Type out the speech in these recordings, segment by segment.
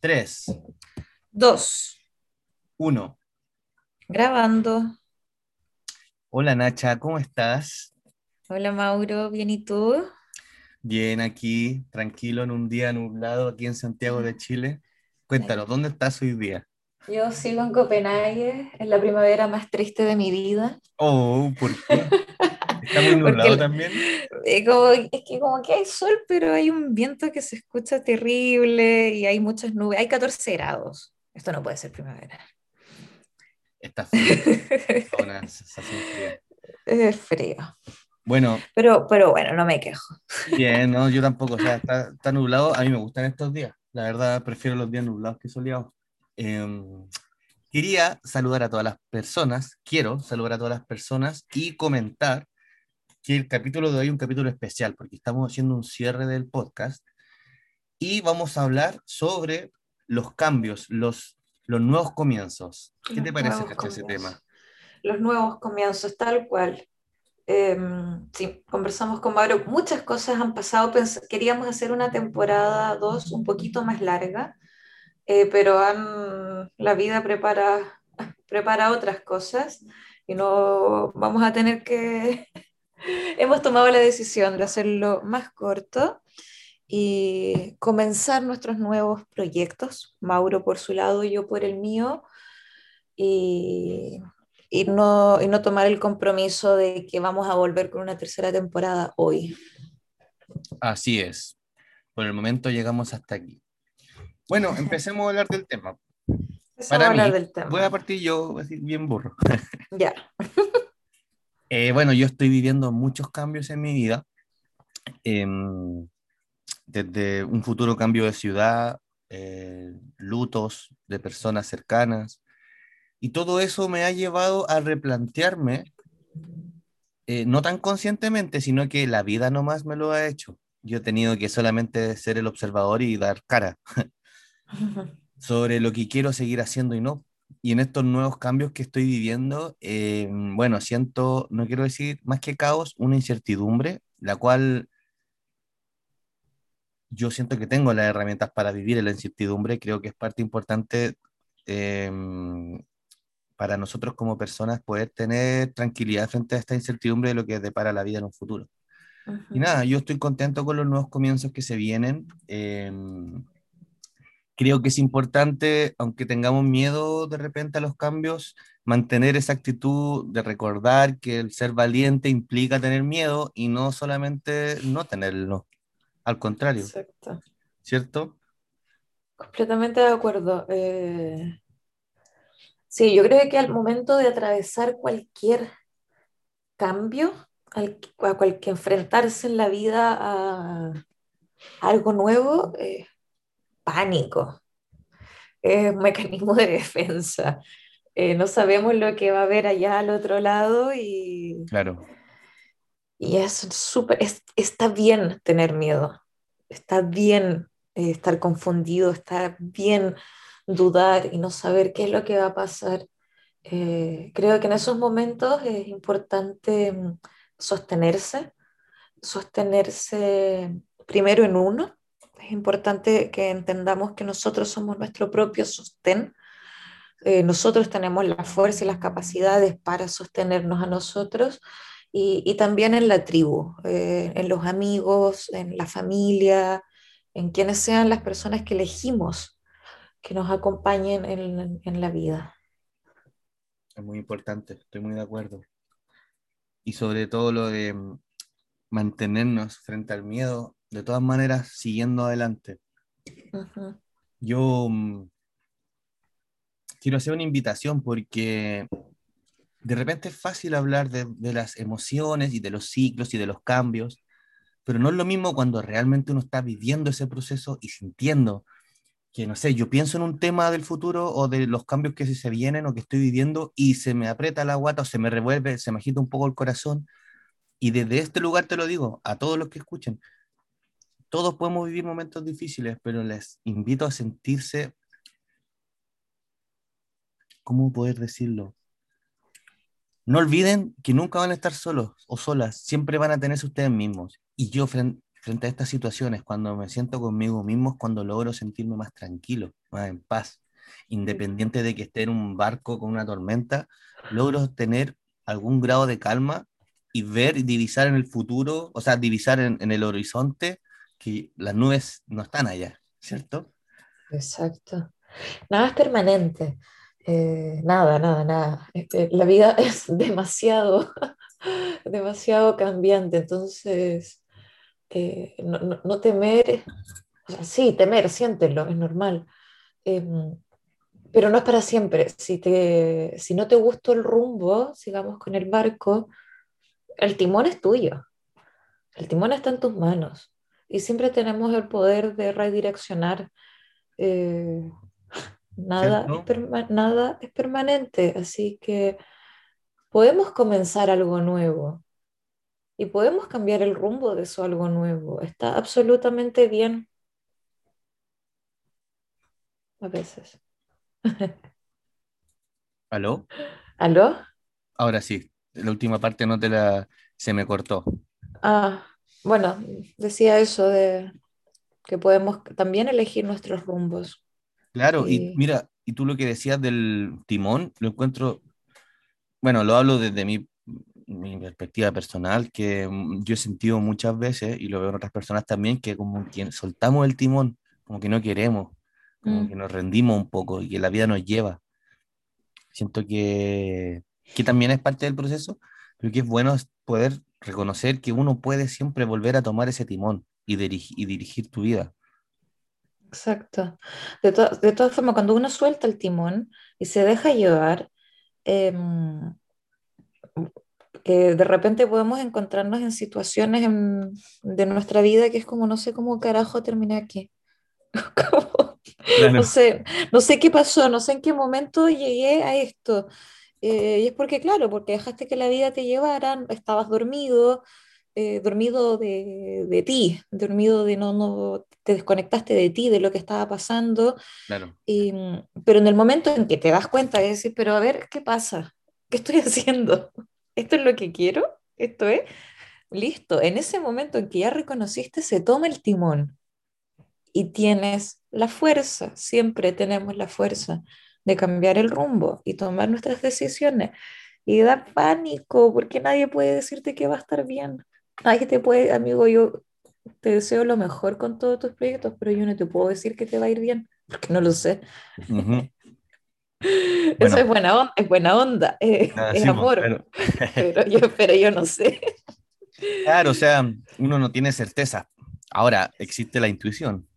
Tres, Dos. uno. Grabando. Hola Nacha, ¿cómo estás? Hola Mauro, ¿bien y tú? Bien, aquí, tranquilo, en un día nublado aquí en Santiago de Chile. Cuéntanos, ¿dónde estás hoy día? Yo sigo en Copenhague, en la primavera más triste de mi vida. Oh, ¿por qué? ¿Está muy nublado también? eh, como- es que como que hay sol, pero hay un viento que se escucha terrible y hay muchas nubes. Hay 14 grados. Esto no puede ser primavera. Está frío, una sensación fría. Es frío. Bueno, Pero, pero bueno, no me quejo. bien, no, yo tampoco, o sea, está, está nublado, a mí me gustan estos días, la verdad prefiero los días nublados que soleados. Em, quería saludar a todas las personas, quiero saludar a todas las personas y comentar que el capítulo de hoy es un capítulo especial porque estamos haciendo un cierre del podcast y vamos a hablar sobre los cambios, los, los nuevos comienzos. ¿Qué te Los parece, nuevos Cacho, ese tema? Los nuevos comienzos, tal cual. Em, sí, conversamos con Mauro. Muchas cosas han pasado. Pens- queríamos hacer una temporada 2 un poquito más larga, eh, pero han- la vida prepara, prepara otras cosas y no vamos a tener que... Hemos tomado la decisión de hacerlo más corto y comenzar nuestros nuevos proyectos, Mauro por su lado yo por el mío, y, y no, y no tomar el compromiso de que vamos a volver con una tercera temporada hoy. Así es. Por el momento llegamos hasta aquí. Bueno, empecemos a hablar del tema. Empezamos Para a hablar mí, del tema. Voy a partir yo, así, bien burro. Ya, Eh, bueno, yo estoy viviendo muchos cambios en mi vida, em, desde un futuro cambio de ciudad, eh, lutos de personas cercanas, y todo eso me ha llevado a replantearme, eh, no tan conscientemente, sino que la vida nomás me lo ha hecho. Yo he tenido que solamente ser el observador y dar cara sobre lo que quiero seguir haciendo y no. Y en estos nuevos cambios que estoy viviendo, eh, bueno, siento, no quiero decir más que caos, una incertidumbre, la cual yo siento que tengo las herramientas para vivir en la incertidumbre. Creo que es parte importante eh, para nosotros como personas poder tener tranquilidad frente a esta incertidumbre de lo que depara la vida en un futuro. Y nada, yo estoy contento con los nuevos comienzos que se vienen. eh, creo que es importante, aunque tengamos miedo de repente a los cambios, mantener esa actitud de recordar que el ser valiente implica tener miedo y no solamente no tenerlo. Al contrario, Exacto. ¿cierto? Completamente de acuerdo. Eh, sí, yo creo que al momento de atravesar cualquier cambio, al, a cual que enfrentarse en la vida a, a algo nuevo, eh, pánico, es un mecanismo de defensa. Eh, no sabemos lo que va a haber allá al otro lado y, Claro, y es súper, es- está bien tener miedo, está bien eh, estar confundido, está bien dudar y no saber qué es lo que va a pasar. Eh, creo que en esos momentos es importante mm, sostenerse, sostenerse primero en uno. Es importante que entendamos que nosotros somos nuestro propio sostén. Eh, nosotros tenemos la fuerza y las capacidades para sostenernos a nosotros y, y también en la tribu, eh, en los amigos, en la familia, en quienes sean las personas que elegimos que nos acompañen en, en la vida. es muy importante, estoy muy de acuerdo. Y sobre todo lo de mm, mantenernos frente al miedo, de todas maneras, siguiendo adelante. Yo mm, quiero hacer una invitación porque de repente es fácil hablar de, de las emociones y de los ciclos y de los cambios, pero no es lo mismo cuando realmente uno está viviendo ese proceso y sintiendo que, no sé, yo pienso en un tema del futuro o de los cambios que se vienen o que estoy viviendo y se me aprieta la guata o se me revuelve, se me agita un poco el corazón. Y desde este lugar te lo digo a todos los que escuchen, todos podemos vivir momentos difíciles, pero les invito a sentirse, ¿cómo poder decirlo? No olviden que nunca van a estar solos o solas, siempre van a tenerse ustedes mismos. Y yo, fren- frente a estas situaciones, cuando me siento conmigo mismo, es cuando logro sentirme más tranquilo, más en paz. Independiente de que esté en un barco con una tormenta, logro tener algún grado de calma y ver y divisar en el futuro, o sea, divisar en el horizonte que las nubes no están allá, ¿cierto? Exacto. Nada es permanente. Eh, nada, nada, nada. Este, la vida es demasiado, demasiado cambiante. Entonces, eh, no, no, temer, sí, temer, siéntelo, es normal. Em, pero no es para siempre. Si, te, si no te gustó el rumbo, sigamos con el barco, el timón es tuyo. El timón está en tus manos. Y siempre tenemos el poder de redireccionar. Eh, nada, es nada es permanente, así que podemos comenzar algo nuevo y podemos cambiar el rumbo de eso algo nuevo. Está absolutamente bien. A veces. ¿Aló? ¿Aló? Ahora sí, la última parte no te la... se me cortó. Ah, bueno, decía eso de que podemos también elegir nuestros rumbos. Claro, y, mira, y tú lo que decías del timón, lo encuentro, bueno, lo hablo desde mi, mi perspectiva personal, que mm, yo he sentido muchas veces, y lo veo en otras personas también, que como que soltamos el timón, como que no queremos, como que mm. nos rendimos un poco y que la vida nos lleva. Siento que, que también es parte del proceso, pero que es bueno poder reconocer que uno puede siempre volver a tomar ese timón y, y dirigir tu vida. Exacto. De, de todas formas, cuando uno suelta el timón y se deja llevar, em, de repente podemos encontrarnos en situaciones de nuestra vida que es como, no sé cómo carajo terminé aquí. no, sé, no sé qué pasó, no sé en qué momento llegué a esto. Eh, y es porque, claro, porque dejaste que la vida te llevara, estabas dormido, eh, dormido de, de, ti, dormido de no, no, te desconectaste de ti, de lo que estaba pasando. Claro. Y, pero en el momento en que te das cuenta de decir, pero a ver, ¿qué pasa? ¿Qué estoy haciendo? ¿Esto es lo que quiero? ¿Esto es? Listo. En ese momento en que ya reconociste, se toma el timón y tienes la fuerza, siempre tenemos la fuerza de cambiar el rumbo y tomar nuestras decisiones. Y da pánico porque nadie puede decirte que va a estar bien. Nadie te puede, amigo, yo te deseo lo mejor con todos tus proyectos, pero yo no te puedo decir que te va a ir bien, porque no lo sé. Eso es buena onda, es buena onda, es amor, pero... yo, pero yo no sé. Claro, o sea, uno no tiene certeza. Ahora, existe la intuición.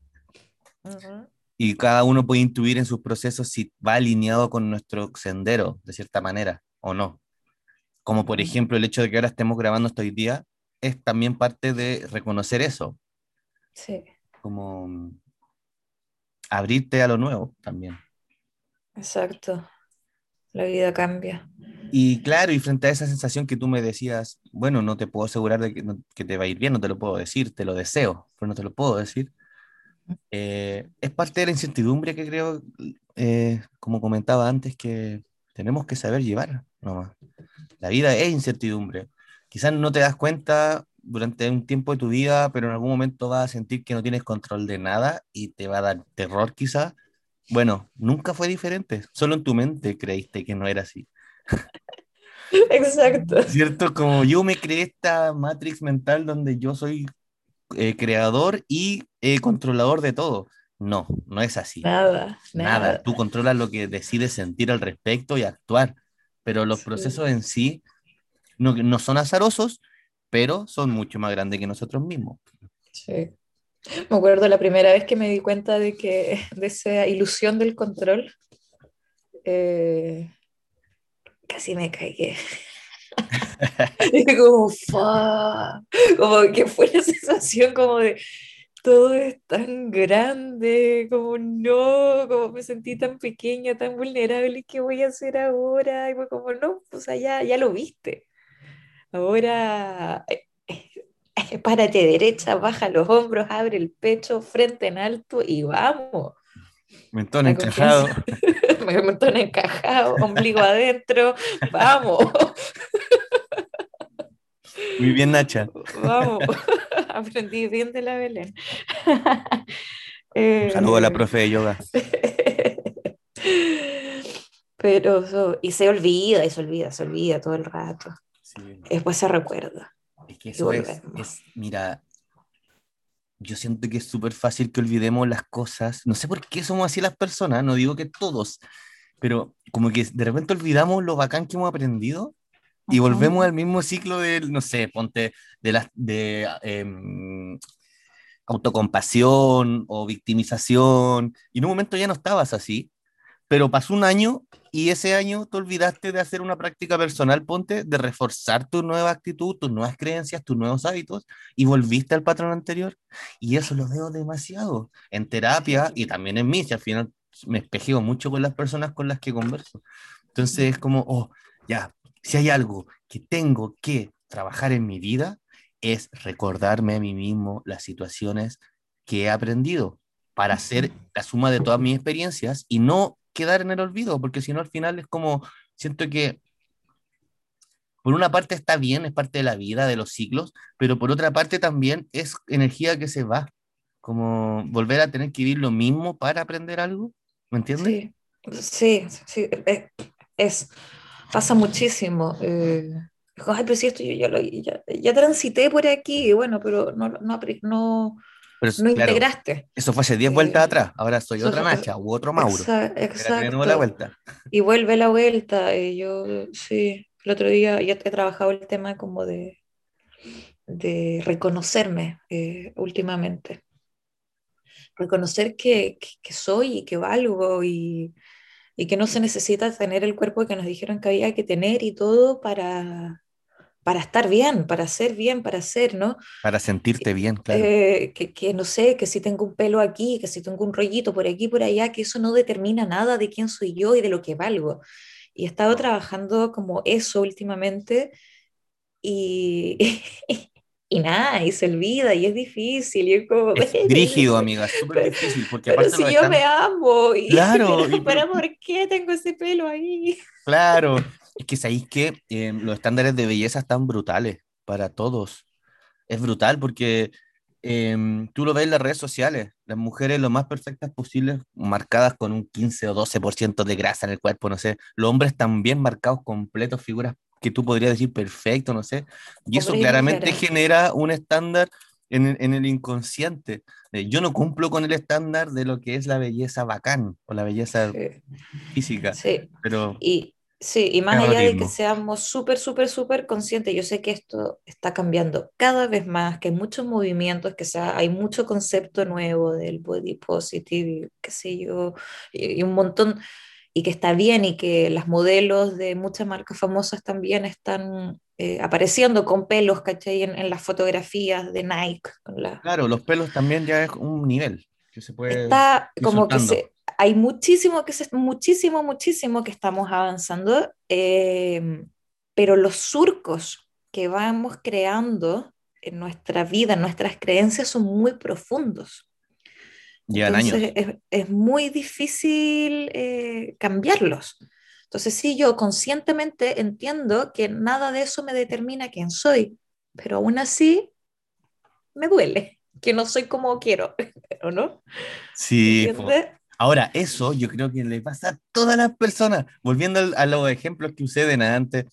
Y cada uno puede intuir en sus procesos si va alineado con nuestro sendero, de cierta manera, o no. Como por ejemplo el hecho de que ahora estemos grabando esto hoy día, es también parte de reconocer eso. Sí. Como mm, abrirte a lo nuevo también. Exacto. La vida cambia. Y claro, y frente a esa sensación que tú me decías, bueno, no te puedo asegurar de que, te va a ir bien, no te lo puedo decir, te lo deseo, pero no te lo puedo decir. Eh, es parte de la incertidumbre que creo, eh, como comentaba antes, que tenemos que saber llevar La vida es incertidumbre quizás no te das cuenta durante un tiempo de tu vida, pero en algún momento vas a sentir que no tienes control de nada y te va a dar terror quizás. Bueno, nunca fue diferente, solo en tu mente creíste que no era así. Exacto. ¿Cierto? Como yo me creé esta matrix mental donde yo soy eh, creador y eh, controlador de todo. No, no es así. Nada, nada, nada. Tú controlas lo que decides sentir al respecto y actuar, pero los procesos en sí no, no son azarosos, pero son mucho más grandes que nosotros mismos. Sí. Me acuerdo la primera vez que me di cuenta de que de esa ilusión del control, eh, casi me caí. como, como que fue la sensación como de todo es tan grande, como no, como me sentí tan pequeña, tan vulnerable, ¿qué voy a hacer ahora? Y fue como, no, pues allá ya lo viste. Ahora, eh, eh, párate derecha, baja los hombros, abre el pecho, frente en alto y vamos. Mentón encajado. Mentón encajado, ombligo adentro, vamos. Muy bien, Nacha. Vamos, aprendí bien de la Belén. Un saludo a la profe de yoga. Pero, y se olvida, y se olvida, se olvida todo el rato. Después se recuerda. Es que eso es, mira, yo siento que es súper fácil que olvidemos las cosas. No sé por qué somos así las personas, no digo que todos, pero como que de repente olvidamos lo bacán que hemos aprendido y volvemos al mismo ciclo de, no sé, ponte, de las de em, autocompasión o victimización, y en un momento ya no estabas así, pero pasó un año y ese año te olvidaste de hacer una práctica personal, ponte, de reforzar tu nueva actitud, tus nuevas creencias, tus nuevos hábitos, y volviste al patrón anterior. Y eso lo veo demasiado en terapia y también en mí, si al final me espejeo mucho con las personas con las que converso. Entonces es como, oh, ya, si hay algo que tengo que trabajar en mi vida, es recordarme a mí mismo las situaciones que he aprendido para hacer la suma de todas mis experiencias y no quedar en el olvido, porque si no al final es como, siento que por una parte está bien, es parte de la vida, de los ciclos, pero por otra parte también es energía que se va, como volver a tener que vivir lo mismo para aprender algo, ¿me entiendes? Sí, sí, es, pasa muchísimo. Eh, ay, pero si esto yo ya, lo, ya, ya, transité por aquí, y bueno, pero no, no, no no integraste. Eso fue hace 10 vueltas atrás, ahora soy otra Nacha u otro Mauro. exacto. la vuelta. Y vuelve la vuelta. Y yo, sí, el otro día ya he trabajado el tema como de, de reconocerme eh, últimamente. Reconocer que, que, soy y que valgo y, y que no se necesita tener el cuerpo que nos dijeron que había que tener y todo para, para estar bien, para ser bien, para ser, ¿no? Para sentirte bien, claro. Eh, que, no sé, que si tengo un pelo aquí, que si tengo un rollito por aquí, por allá, que eso no determina nada de quién soy yo y de lo que valgo. Y he estado trabajando como eso últimamente y, y, nada, y se olvida y es difícil. Y es como... Es rígido, amiga, es súper difícil. Porque Pero si yo me amo. Y, claro. Pero, ¿por qué tengo ese pelo ahí? Claro, es que sabéis que em, los estándares de belleza están brutales para todos. Es brutal porque em, tú lo ves en las redes sociales, las mujeres lo más perfectas posibles, marcadas con un 15 o 12% de grasa en el cuerpo, no sé. Los hombres también marcados completos, figuras que tú podrías decir perfecto, no sé. Y eso claramente genera un estándar en, en, el inconsciente. Yo no cumplo con el estándar de lo que es la belleza bacán o la belleza física. Sí. Pero... Y, Sí, y más allá de que seamos súper, súper, súper conscientes, yo sé que esto está cambiando cada vez más, que hay muchos movimientos, que sea, hay mucho concepto nuevo del body positive, qué sé yo, y, un montón, y que está bien, y que las modelos de muchas marcas famosas también están eh, apareciendo con pelos, ¿cachai? En, en, las fotografías de Nike. Claro, los pelos también ya es un nivel que se puede... Está como que se hay muchísimo, que muchísimo, muchísimo que estamos avanzando, em, pero los surcos que vamos creando en nuestra vida, en nuestras creencias, son muy profundos. Llevan años. Es, es, muy difícil eh, cambiarlos. Entonces, sí, yo conscientemente entiendo que nada de eso me determina quién soy, pero aún así me duele que no soy como quiero, ¿o no? Sí, Ahora, eso yo creo que le pasa a todas las personas. Volviendo a los ejemplos que de antes,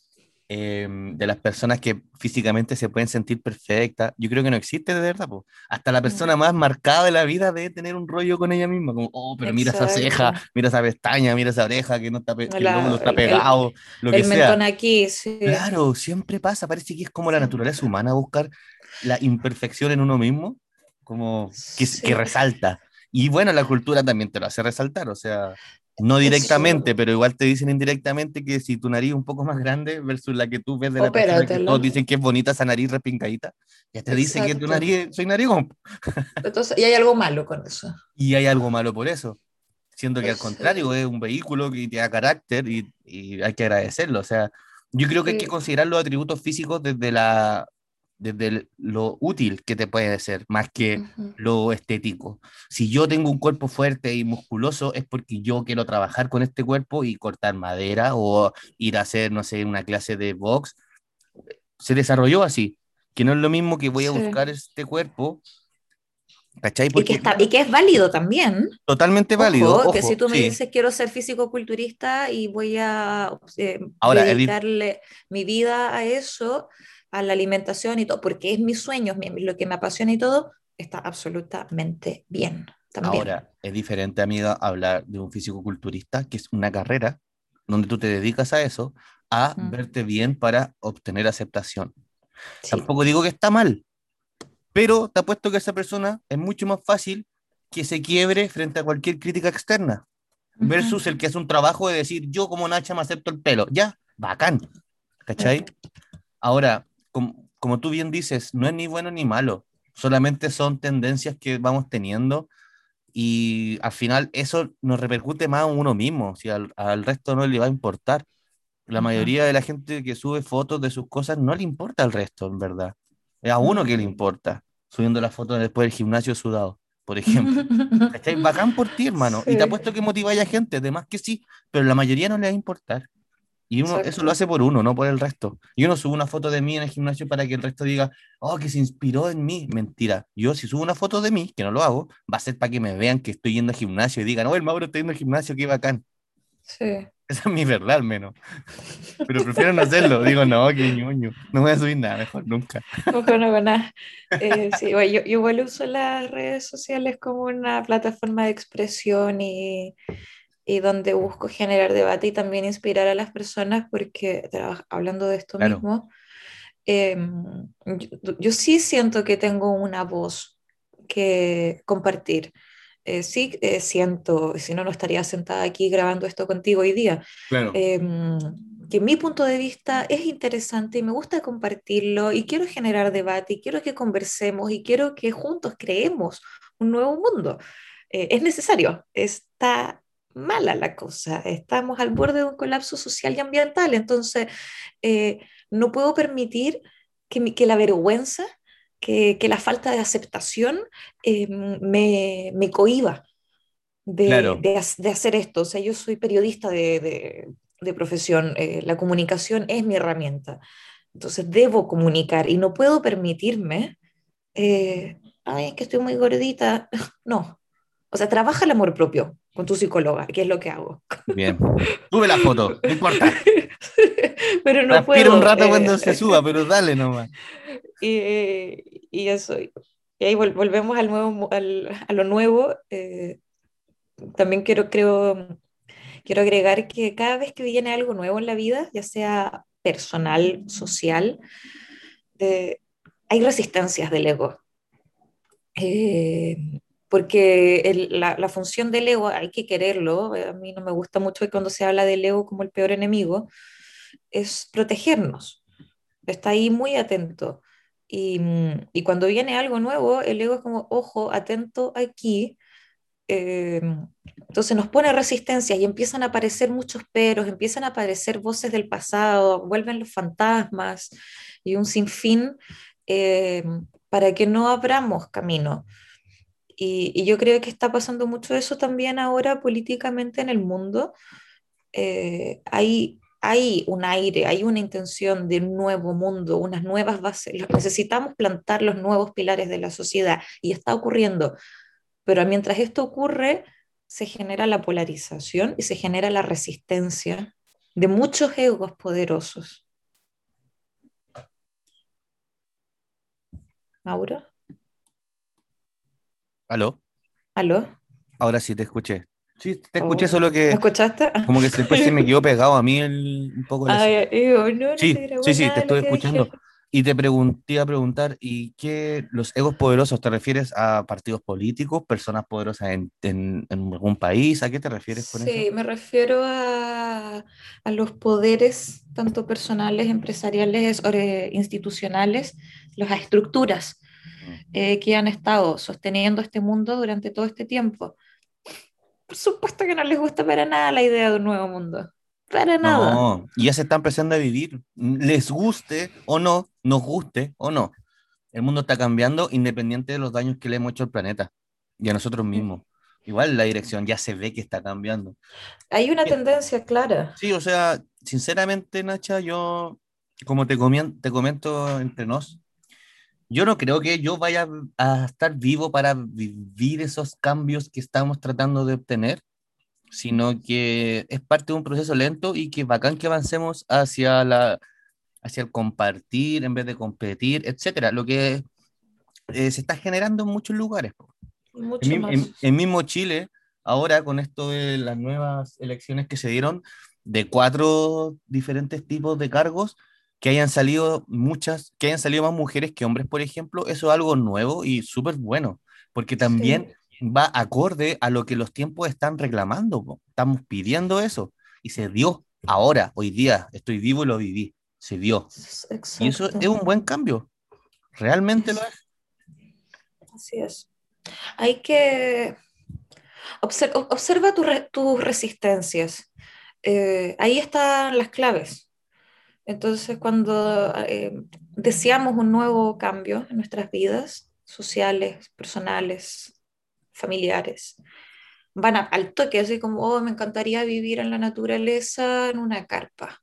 em, de las personas que físicamente se pueden sentir perfectas, yo creo que no existe de verdad. Hasta la persona más marcada de la vida debe tener un rollo con ella misma, como, oh, pero mira esa ceja, mira esa pestaña, mira esa oreja que no está, está pegado, el, lo que el mentón aquí, sí. Claro, siempre pasa, parece que es como la naturaleza humana buscar la imperfección en uno mismo, como que, que resalta. Y bueno, la cultura también te lo hace resaltar, o sea, no directamente, pero igual te dicen indirectamente que si tu nariz es un poco más grande versus la que tú ves de la persona que todos dicen que es bonita esa nariz repincadita, ya te dice que tu nariz, soy narigón. Entonces, y hay algo malo con eso. Y hay algo malo por eso, siendo que al contrario es un vehículo que te da carácter y, y hay que agradecerlo, o sea, yo creo que hay que considerar los atributos físicos desde la desde lo útil que te puede ser, más que lo estético. Si yo tengo un cuerpo fuerte y musculoso, es porque yo quiero trabajar con este cuerpo y cortar madera o ir a hacer, no sé, una clase de box. Se desarrolló así. que no es lo mismo que voy a buscar este cuerpo ¿Cachai? y, que está, y que es válido también. Totalmente válido. que si tú me dices quiero ser físico-culturista y voy a eh, dedicarle mi vida a eso, a la alimentación y todo, porque es mi sueño, lo que me apasiona y todo, está absolutamente bien. Ahora, es diferente, amiga, hablar de un físico-culturista, que es una carrera donde tú te dedicas a eso, a verte bien para obtener aceptación. Tampoco digo que está mal, pero te apuesto que esa persona es mucho más fácil que se quiebre frente a cualquier crítica externa, versus el que hace un trabajo de decir, yo como Nacha me acepto el pelo. Ya, bacán. ¿Cachai? Ahora, como, como tú bien dices, no es ni bueno ni malo, solamente son tendencias que vamos teniendo y al final eso nos repercute más a uno mismo, si al, al resto no le va a importar. La mayoría de la gente que sube fotos de sus cosas no le importa al resto, en verdad. Es a uno que le importa, subiendo las fotos después del gimnasio sudado, por ejemplo. ¿Estáis bacán por ti, hermano. Y te apuesto que motiva a gente, además que sí, pero la mayoría no le va a importar. Y uno, eso lo hace por uno, no por el resto. Y uno sube una foto de mí en el gimnasio para que el resto diga, oh, que se inspiró en mí. Mentira. Yo, si subo una foto de mí, que no lo hago, va a ser para que me vean que estoy yendo al gimnasio y digan, oh, el Mauro está yendo al gimnasio, qué bacán. Sí. Esa es mi verdad, al menos. Pero prefiero no hacerlo. Digo, no, qué ñoño. No voy a subir nada, mejor nunca. No, no, nada. Eh, sí, yo, yo, igual uso las redes sociales como una plataforma de expresión y, y, donde busco generar debate y también inspirar a las personas, porque hablando de esto mismo, em, yo, yo sí siento que tengo una voz que compartir. Eh, sí eh, siento, si no, no estaría sentada aquí grabando esto contigo hoy día, em, que mi punto de vista es interesante y me gusta compartirlo y quiero generar debate y quiero que conversemos y quiero que juntos creemos un nuevo mundo. Eh, es necesario, está mala la cosa, estamos al borde de un colapso social y ambiental, entonces no puedo permitir que, que la vergüenza que, la falta de aceptación eh, me, me, cohiba de, de, hacer esto. O sea, yo soy periodista de, de profesión, eh, la comunicación es mi herramienta. Entonces debo comunicar y no puedo permitirme, eh, ay, es que estoy muy gordita. No. O sea, trabaja el amor propio con tu psicóloga, que es lo que hago. Bien. Sube la foto, no importa. pero no puedo. un rato cuando se suba, pero dale nomás. Y, y eso. Y ahí volvemos al nuevo, al, a lo nuevo. Eh, también quiero, creo, quiero agregar que cada vez que viene algo nuevo en la vida, ya sea personal, social, eh, hay resistencias del ego. Eh, porque la, función del ego hay que quererlo, a mí no me gusta mucho cuando se habla del ego como el peor enemigo, es protegernos, está ahí muy atento. Mm, y, cuando viene algo nuevo, el ego es como, ojo, atento aquí. Eh, entonces nos pone resistencia y empiezan a aparecer muchos peros, empiezan a aparecer voces del pasado, vuelven los fantasmas y un sinfín eh, para que no abramos camino. Y, y, yo creo que está pasando mucho eso también ahora políticamente en el mundo. Eh, hay hay un aire, hay una intención de un nuevo mundo, unas nuevas bases. Necesitamos plantar los nuevos pilares de la sociedad y está ocurriendo. Pero mientras esto ocurre, se genera la polarización y se genera la resistencia de muchos egos poderosos. Mauro. ¿Aló? ¿Aló? Ahora sí te escuché. Sí, te escuché, oh, solo que. ¿Me escuchaste? Como que después se me quedó pegado a mí el, un poco. El sí, sí, sí, te estoy escuchando. Y te pregunté a preguntar, ¿y qué los egos poderosos te refieres a partidos políticos, personas poderosas en, en, algún país? ¿A qué te refieres con eso? Sí, me refiero a, a, los poderes, tanto personales, empresariales, institucionales, las estructuras. Eh, que han estado sosteniendo este mundo durante todo este tiempo por supuesto que no les gusta para nada la idea de un nuevo mundo. Para nada. No, ya se están empezando a vivir. Les guste o no, nos guste o no. El mundo está cambiando independiente de los daños que le hemos hecho al planeta y a nosotros mismos. Igual la dirección ya se ve que está cambiando. Hay una tendencia clara. Sí, o sea, sinceramente, Nacha, yo, como te, te comento entre nos, yo no creo que yo vaya a estar vivo para vivir esos cambios que estamos tratando de obtener, sino que es parte de un proceso lento y que bacán que avancemos hacia, la, hacia el compartir en vez de competir, etcétera, lo que eh, se está generando en muchos lugares. en, en, mismo Chile, ahora con esto de las nuevas elecciones que se dieron, de cuatro diferentes tipos de cargos, que hayan salido muchas, que hayan salido más mujeres que hombres, por ejemplo, eso es algo nuevo y súper bueno, porque también va acorde a lo que los tiempos están reclamando. Estamos pidiendo eso y se dio ahora, hoy día, estoy vivo y lo viví, se dio. Y eso es un buen cambio, realmente lo es. Así es. Hay que observar observa tus resistencias. Eh, ahí están las claves. Entonces, cuando eh, deseamos un nuevo cambio en nuestras vidas sociales, personales, familiares, van al toque, así como, oh, me encantaría vivir en la naturaleza en una carpa.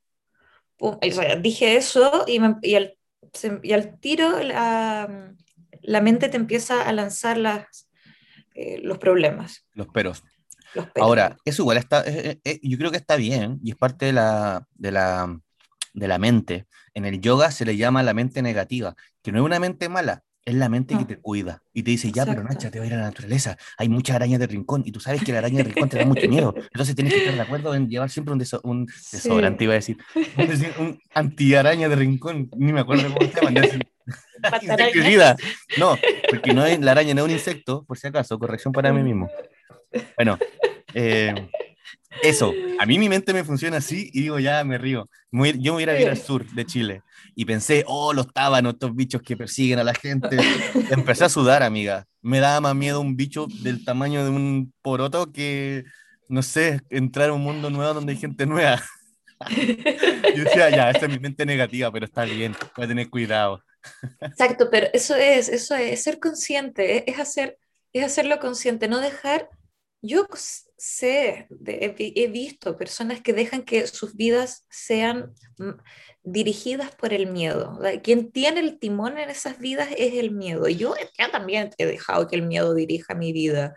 dije eso y, y, al, y, al, tiro la, la, mente te empieza a lanzar las, eh, los problemas. Los peros. Ahora, eso igual está, eh, yo creo que está bien y es parte de la, de la de la mente. En el yoga se le llama la mente negativa, que no es una mente mala, es la mente que te cuida y te dice, ya, pero Nacha, te voy a ir a la naturaleza, hay muchas arañas de rincón y tú sabes que la araña de rincón te da mucho miedo, entonces tienes que estar de acuerdo en llevar siempre un, un desodorante, iba a decir, un, anti-araña de rincón, ni me acuerdo cómo se llama. no, porque no es, la araña no es un insecto, por si acaso, corrección para mí mismo. Bueno, eh, eso, a mí mi mente me funciona así y digo, ya me río. Yo me voy a ir al sur de Chile y pensé, oh, los tábanos, estos bichos que persiguen a la gente. Empecé a sudar, amiga. Me daba más miedo un bicho del tamaño de un poroto que, no sé, entrar a un mundo nuevo donde hay gente nueva. Yo decía, ya, esta es mi mente negativa, pero está bien, voy a tener cuidado. Exacto, pero eso es, eso es ser consciente, es, hacer, es hacerlo consciente, no dejar yo sé, he, visto personas que dejan que sus vidas sean dirigidas por el miedo. Quien tiene el timón en esas vidas es el miedo. Yo ya también he dejado que el miedo dirija mi vida.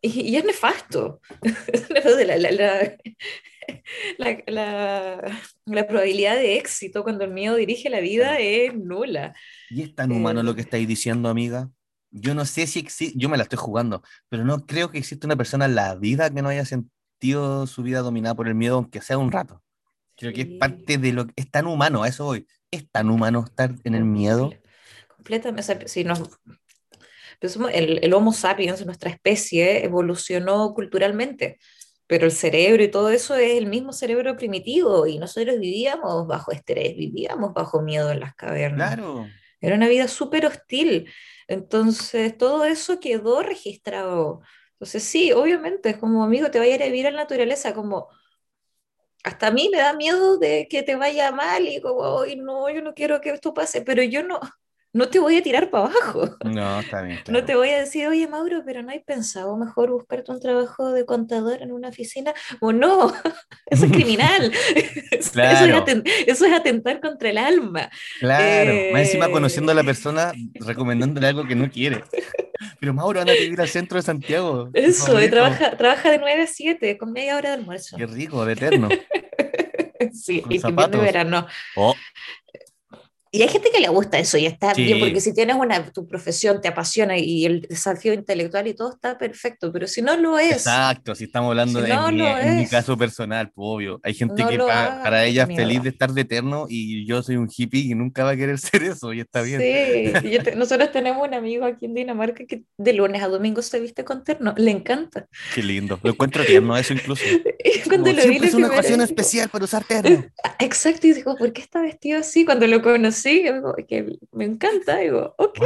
Y, es nefasto. la, la, la, probabilidad de éxito cuando el miedo dirige la vida es nula. ¿Y es tan humano lo que eh, estáis diciendo, amiga? Yo no sé si existe, yo me la estoy jugando, pero no creo que exista una persona en la vida que no haya sentido su vida dominada por el miedo, aunque sea un rato. Creo que es parte de lo que es tan humano, a eso voy. Es tan humano estar en el miedo. Completamente. Si nos, el, el Homo sapiens, nuestra especie, evolucionó culturalmente, pero el cerebro y todo eso es el mismo cerebro primitivo y nosotros vivíamos bajo estrés, vivíamos bajo miedo en las cavernas. Claro. Era una vida súper hostil. Entonces, todo eso quedó registrado. Entonces, sí, obviamente, es como amigo, te vaya a a vivir a la naturaleza, como hasta a mí me da miedo de que te vaya mal y como, ay, no, yo no quiero que esto pase, pero yo no, no te voy a tirar para abajo. No, está bien. No te voy a decir, oye, Mauro, pero no hay pensado mejor buscarte un trabajo de contador en una oficina. O no, eso es criminal. Claro. Eso, es atentar contra el alma. Claro, más encima conociendo a la eh, persona, recomendándole algo que no quiere. Pero Mauro, anda a vivir al centro de Santiago. Eso, y trabaja, trabaja de 9 a 7, con media hora de almuerzo. Qué rico, de eterno. sí, y de verano. Oh. Y hay gente que le gusta eso y está bien, porque si tienes una, tu profesión te apasiona y el desafío intelectual y todo está perfecto, pero si no lo es. Exacto, si estamos hablando de mi, en mi caso personal, pues, obvio. Hay gente que para, ella es feliz de estar de eterno y yo soy un hippie y nunca va a querer ser eso y está bien. Sí, nosotros tenemos un amigo aquí en Dinamarca que de lunes a domingo se viste con terno, le encanta. Qué lindo, lo encuentro tierno eso incluso. cuando lo vi, es una ocasión especial para usar terno. Exacto, y digo, ¿por qué está vestido así? Cuando lo conocí sí, que me encanta, digo, ok,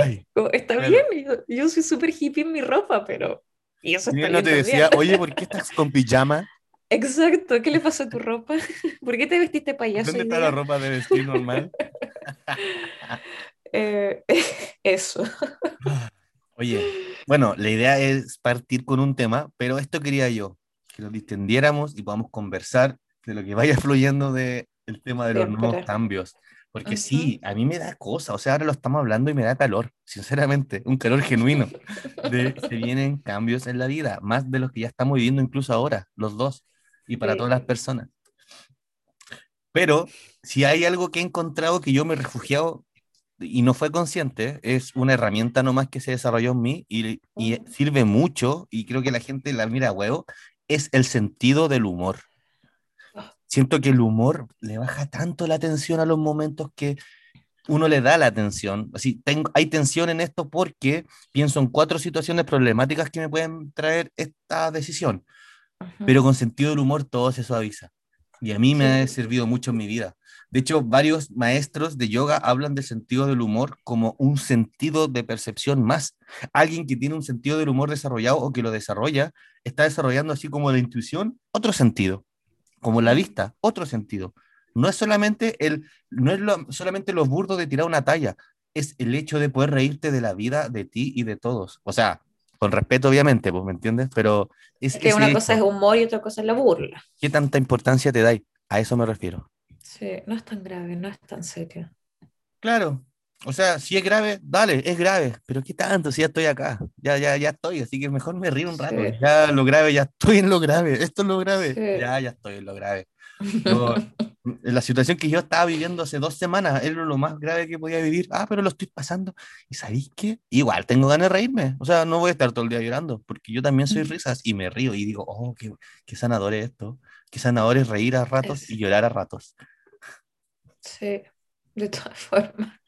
está bien, yo, soy súper hippie en mi ropa, pero... Y eso está no te decía, oye, ¿por qué estás con pijama? Exacto, ¿qué le pasó a tu ropa? ¿Por qué te vestiste payaso? ¿Dónde está la ropa de vestir normal? Eh, eso. Oye, bueno, la idea es partir con un tema, pero esto quería yo, que lo distendiéramos y podamos conversar de lo que vaya fluyendo del tema de los nuevos cambios Porque sí, a mí me da cosa, o sea, ahora lo estamos hablando y me da calor, sinceramente, un calor genuino. De, se vienen cambios en la vida, más de los que ya estamos viviendo incluso ahora, los dos, y para todas las personas. Pero si hay algo que he encontrado que yo me he refugiado y no fue consciente, es una herramienta nomás que se desarrolló en mí y, y sirve mucho, y creo que la gente la mira a huevo, es el sentido del humor siento que el humor le baja tanto la atención a los momentos que uno le da la atención. Así, tengo, hay tensión en esto porque pienso en cuatro situaciones problemáticas que me pueden traer esta decisión, pero con sentido del humor todo se suaviza. Y a mí me ha servido mucho en mi vida. De hecho, varios maestros de yoga hablan del sentido del humor como un sentido de percepción más. Alguien que tiene un sentido del humor desarrollado o que lo desarrolla, está desarrollando así como la intuición, otro sentido como la vista, otro sentido. No es solamente el, no es lo, solamente los burdos de tirar una talla, es el hecho de poder reírte de la vida, de ti y de todos. O sea, con respeto, obviamente, pues, ¿me entiendes? Pero es, que una cosa es humor y otra cosa es la burla. ¿Qué tanta importancia te dais? A eso me refiero. Sí, no es tan grave, no es tan serio. Claro, o sea, si es grave, dale, es grave, pero ¿qué tanto? Si ya estoy acá, ya, ya, ya estoy, así que mejor me río un rato. Ya lo grave, ya estoy en lo grave, esto es lo grave, ya, ya estoy en lo grave. la situación que yo estaba viviendo hace dos semanas era lo más grave que podía vivir. Ah, pero lo estoy pasando. ¿Y sabéis qué? Igual tengo ganas de reírme. O sea, no voy a estar todo el día llorando, porque yo también soy risas y me río y digo, oh, qué, qué sanador es esto. Qué sanador es reír a ratos y llorar a ratos. Sí, de todas formas.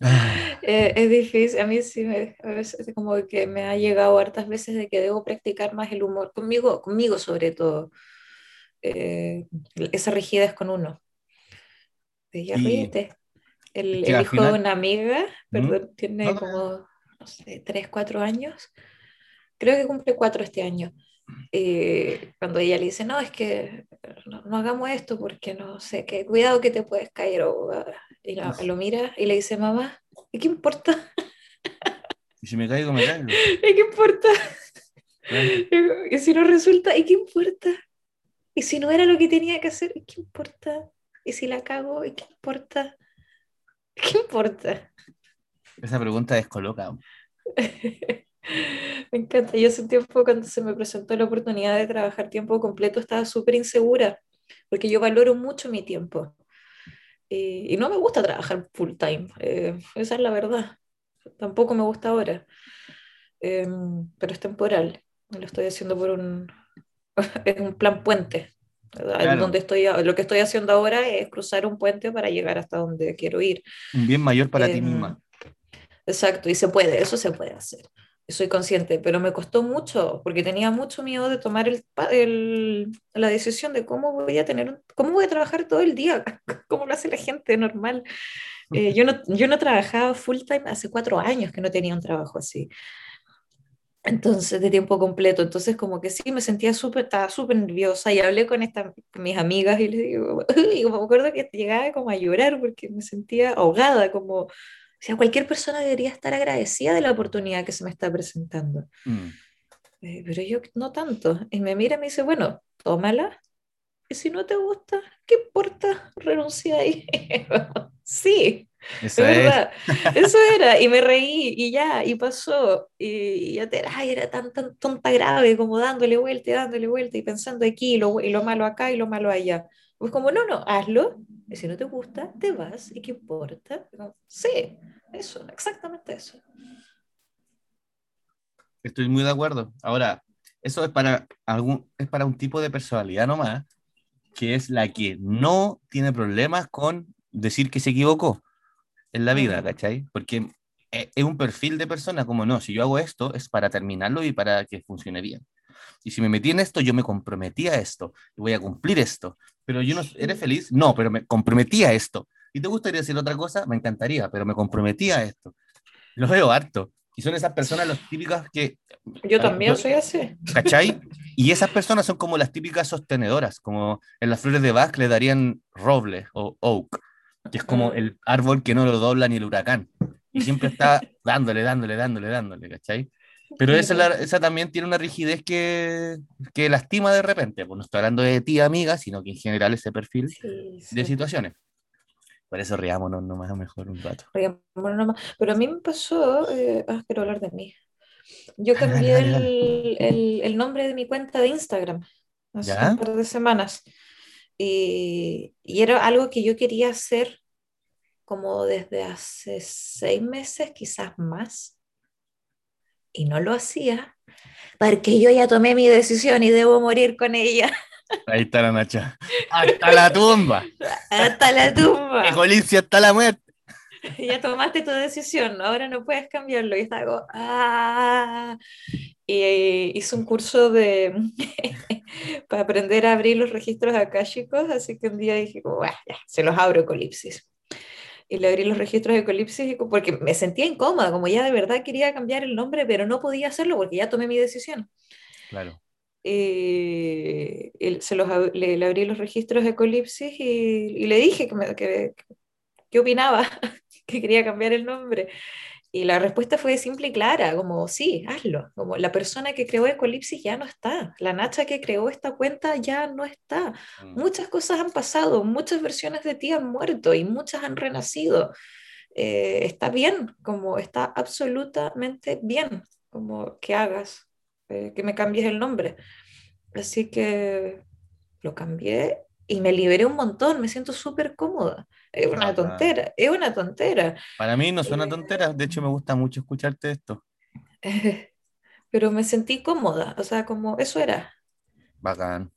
Ah. Eh, es difícil, a mí sí me, a veces como que me ha llegado hartas veces de que debo practicar más el humor, conmigo, conmigo sobre todo. Eh, esa rigidez con uno. De ya ríete. El, el hijo de una amiga, perdón, tiene como, no sé, 3, 4 años. Creo que cumple 4 este año. Eh, cuando ella le dice, no, es que no, no, hagamos esto porque no sé, que cuidado que te puedes caer o y lo mira y le dice, mamá, ¿y qué importa? Y si me caigo, me caigo. ¿Y qué importa? Y si no resulta, ¿y qué importa? Y si no era lo que tenía que hacer, ¿y qué importa? Y si la cago, ¿y qué importa? ¿Qué importa? Esa pregunta descoloca. me encanta. Yo hace un tiempo, cuando se me presentó la oportunidad de trabajar tiempo completo, estaba súper insegura, porque yo valoro mucho mi tiempo. Eh, y no me gusta trabajar full time, eh, esa es la verdad. Tampoco me gusta ahora, em, pero es temporal. Lo estoy haciendo por un, es un plan puente. Donde estoy, lo que estoy haciendo ahora es cruzar un puente para llegar hasta donde quiero ir. Un bien mayor para ti em, misma. Exacto, y se puede, eso se puede hacer soy consciente, pero me costó mucho porque tenía mucho miedo de tomar el, el, la decisión de cómo voy a tener, cómo voy a trabajar todo el día, cómo lo hace la gente normal. Eh, yo, no, yo no trabajaba full time hace cuatro años que no tenía un trabajo así. Entonces, de tiempo completo. Entonces, como que sí, me sentía súper, estaba súper nerviosa y hablé con, esta, mis amigas y les digo, y me acuerdo que llegaba como a llorar porque me sentía ahogada, como o sea, cualquier persona debería estar agradecida de la oportunidad que se me está presentando. Mm. Eh, pero yo no tanto. Y me mira y me dice, bueno, tómala. Y si no te gusta, ¿qué importa? Renuncia ahí. sí, Eso es verdad. Eso era. Y me reí y ya, y pasó. Y ya te, ay, era tan, tan tonta grave, como dándole vuelta y dándole vuelta y pensando aquí y lo, y lo malo acá y lo malo allá. Pues como, no, no, hazlo. Y si no te gusta, te vas. ¿Y qué importa? Sí, eso, exactamente eso. Estoy muy de acuerdo. Ahora, eso es para, algún, es para un tipo de personalidad nomás, que es la que no tiene problemas con decir que se equivocó en la vida, ¿cachai? Porque es un perfil de persona como no, si yo hago esto es para terminarlo y para que funcione bien. Y si me metí en esto, yo me comprometí a esto y voy a cumplir esto. Pero yo no, ¿eres feliz? No, pero me comprometí a esto. ¿Y te gustaría decir otra cosa? Me encantaría, pero me comprometí a esto. Lo veo harto. Y son esas personas las típicas que... Yo ah, también soy así. ¿Cachai? Y esas personas son como las típicas sostenedoras, como en las flores de Bach le darían roble o oak, que es como mm. el árbol que no lo dobla ni el huracán. Y siempre está dándole, dándole, dándole, dándole, ¿cachai? Pero esa, esa, también tiene una rigidez que, que, lastima de repente. Pues no estoy hablando de ti, amiga, sino que en general ese perfil de situaciones. Por eso riámonos nomás mejor un rato. Riámonos nomás. Pero a mí me pasó, eh, ah, quiero hablar de mí. Yo Dale, cambié dale, dale. el, el- el nombre de mi cuenta de Instagram hace ¿Ya? un par de semanas. Y, y era algo que yo quería hacer como desde hace seis meses, quizás más. Y no lo hacía porque yo ya tomé mi decisión y debo morir con ella Ahí está la Nacha. ¡Hasta la tumba! hasta la tumba. ¡Ecolicia hasta la muerte! ya tomaste tu decisión, ahora no puedes cambiarlo. Y estaba como, ¡ah! Y eh, hice un curso de para aprender a abrir los registros akáshicos, así que un día dije, como, "Buah, ya, se los abro Ecolipsis. Y le abrí los registros de Ecolipsis y co- porque me sentía incómoda, como ya de verdad quería cambiar el nombre, pero no podía hacerlo porque ya tomé mi decisión. Claro. Eh, él- se los, le, le abrí los registros de Ecolipsis y, y le dije que, me- que, que opinaba, que quería cambiar el nombre. Y la respuesta fue simple y clara, como sí, hazlo. Como la persona que creó Ecolipsis ya no está, la Nacha que creó esta cuenta ya no está. Mm. Muchas cosas han pasado, muchas versiones de ti han muerto y muchas han renacido. Eh, está bien, como está absolutamente bien, como que hagas, eh, que me cambies el nombre. Así que lo cambié y me liberé un montón, me siento súper cómoda. Es una Bacán. tontera, es una tontera. Para mí no suena Eh, tontera, de hecho me gusta mucho escucharte esto. Pero me sentí cómoda, o sea, como eso era. Bacán.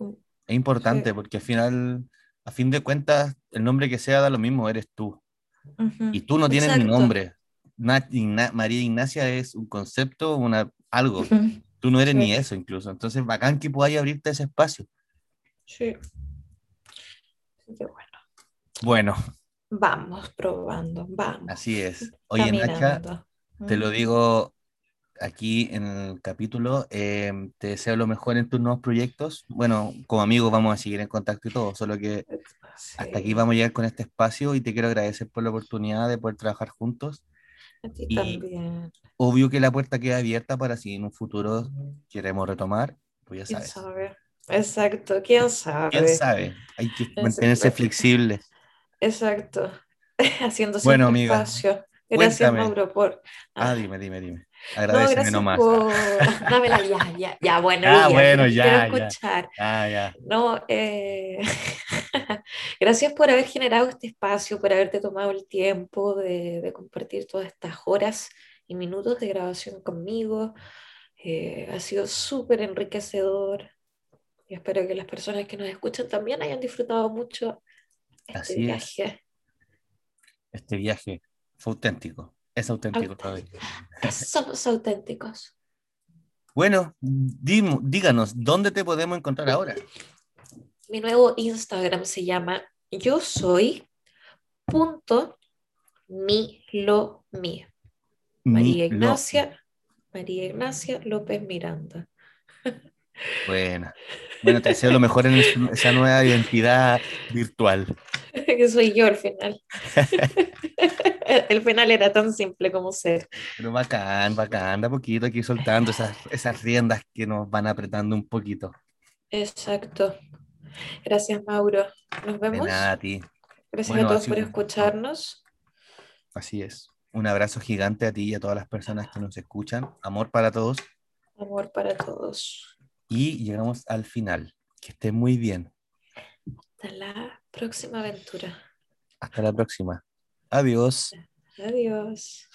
Es importante sí. porque al final, a fin de cuentas, el nombre que sea da lo mismo, eres tú. Y tú no tienes ni exacto. nombre. Na- Igna- María Ignacia es un concepto, una, algo. Ujú, Tú no eres Sí. ni eso incluso. Entonces, bacán que podáis abrirte ese espacio. Sí. Así que bueno, Bueno, vamos probando, vamos. así es. Oye, Nacha, te lo digo aquí en el capítulo, eh, te deseo lo mejor en tus nuevos proyectos. Bueno, como amigos vamos a seguir en contacto y todo, solo que hasta aquí vamos a llegar con este espacio y te quiero agradecer por la oportunidad de poder trabajar juntos. a ti y- también. Obvio que la puerta queda abierta para si en un futuro queremos retomar, pues ya ¿Quién sabes. Exacto, quién sabe. ¿Quién sabe? Hay que mantenerse flexible. Exacto. Haciendo Bueno, amiga, espacio. Gracias, cuéntame. Mauro, por. Ah, Ah, dime, dime, dime. no, Agradeceme gracias nomás. por. Dámela ya, ya, ya, bueno, Ah, ya, bueno, quiero ya, ya. escuchar. Ah, ya. No, eh, gracias por haber generado este espacio, por haberte tomado el tiempo de, de compartir todas estas horas y minutos de grabación conmigo. Eh, ha sido súper enriquecedor y espero que las personas que nos escuchan también hayan disfrutado mucho este Así es. viaje. Este viaje fue auténtico. Es auténtico todavía. Somos auténticos. Bueno, díganos, ¿dónde te podemos encontrar ahora? Mi nuevo Instagram se llama yo soy punto mi lo mi. María Ignacia, María Ignacia López Miranda. Bueno, bueno, te deseo lo mejor en es- esa nueva identidad virtual. que soy yo al final. El final era tan simple como ser. Pero bacán, bacán, de a poquito aquí soltando esas, esas riendas que nos van apretando un poquito. Exacto. Gracias, Mauro. Nos De vemos. nada a ti. Gracias Bueno, a todos por un- escucharnos. Así es. Un abrazo gigante a ti y a todas las personas que nos escuchan. Amor para todos. Amor para todos. Y llegamos al final. Que estén muy bien. Hasta la próxima aventura. Hasta la próxima. Adiós. Adiós.